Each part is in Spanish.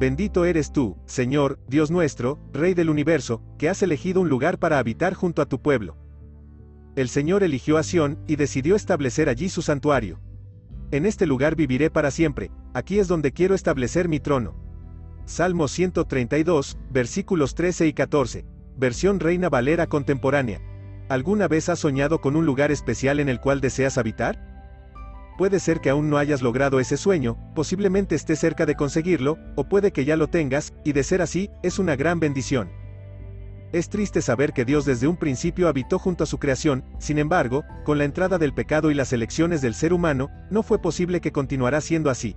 Bendito eres tú, Señor, Dios nuestro, Rey del universo, que has elegido un lugar para habitar junto a tu pueblo. El Señor eligió a Sión, y decidió establecer allí su santuario. En este lugar viviré para siempre, aquí es donde quiero establecer mi trono. Salmo 132, versículos 13 y 14. Versión Reina Valera contemporánea. ¿Alguna vez has soñado con un lugar especial en el cual deseas habitar? Puede ser que aún no hayas logrado ese sueño, posiblemente estés cerca de conseguirlo, o puede que ya lo tengas, y de ser así, es una gran bendición. Es triste saber que Dios desde un principio habitó junto a su creación, sin embargo, con la entrada del pecado y las elecciones del ser humano, no fue posible que continuará siendo así.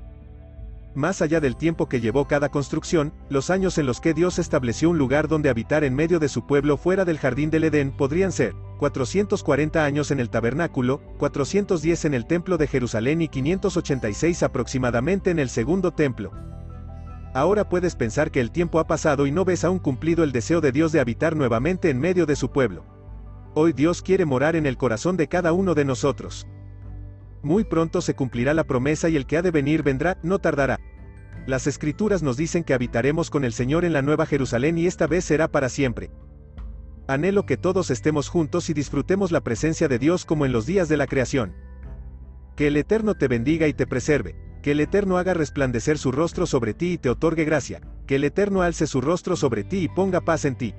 Más allá del tiempo que llevó cada construcción, los años en los que Dios estableció un lugar donde habitar en medio de su pueblo fuera del jardín del Edén podrían ser 440 años en el tabernáculo, 410 en el templo de Jerusalén y 586 aproximadamente en el segundo templo. Ahora puedes pensar que el tiempo ha pasado y no ves aún cumplido el deseo de Dios de habitar nuevamente en medio de su pueblo. Hoy Dios quiere morar en el corazón de cada uno de nosotros. Muy pronto se cumplirá la promesa y el que ha de venir vendrá, no tardará. Las escrituras nos dicen que habitaremos con el Señor en la Nueva Jerusalén y esta vez será para siempre. Anhelo que todos estemos juntos y disfrutemos la presencia de Dios como en los días de la creación. Que el Eterno te bendiga y te preserve, que el Eterno haga resplandecer su rostro sobre ti y te otorgue gracia, que el Eterno alce su rostro sobre ti y ponga paz en ti.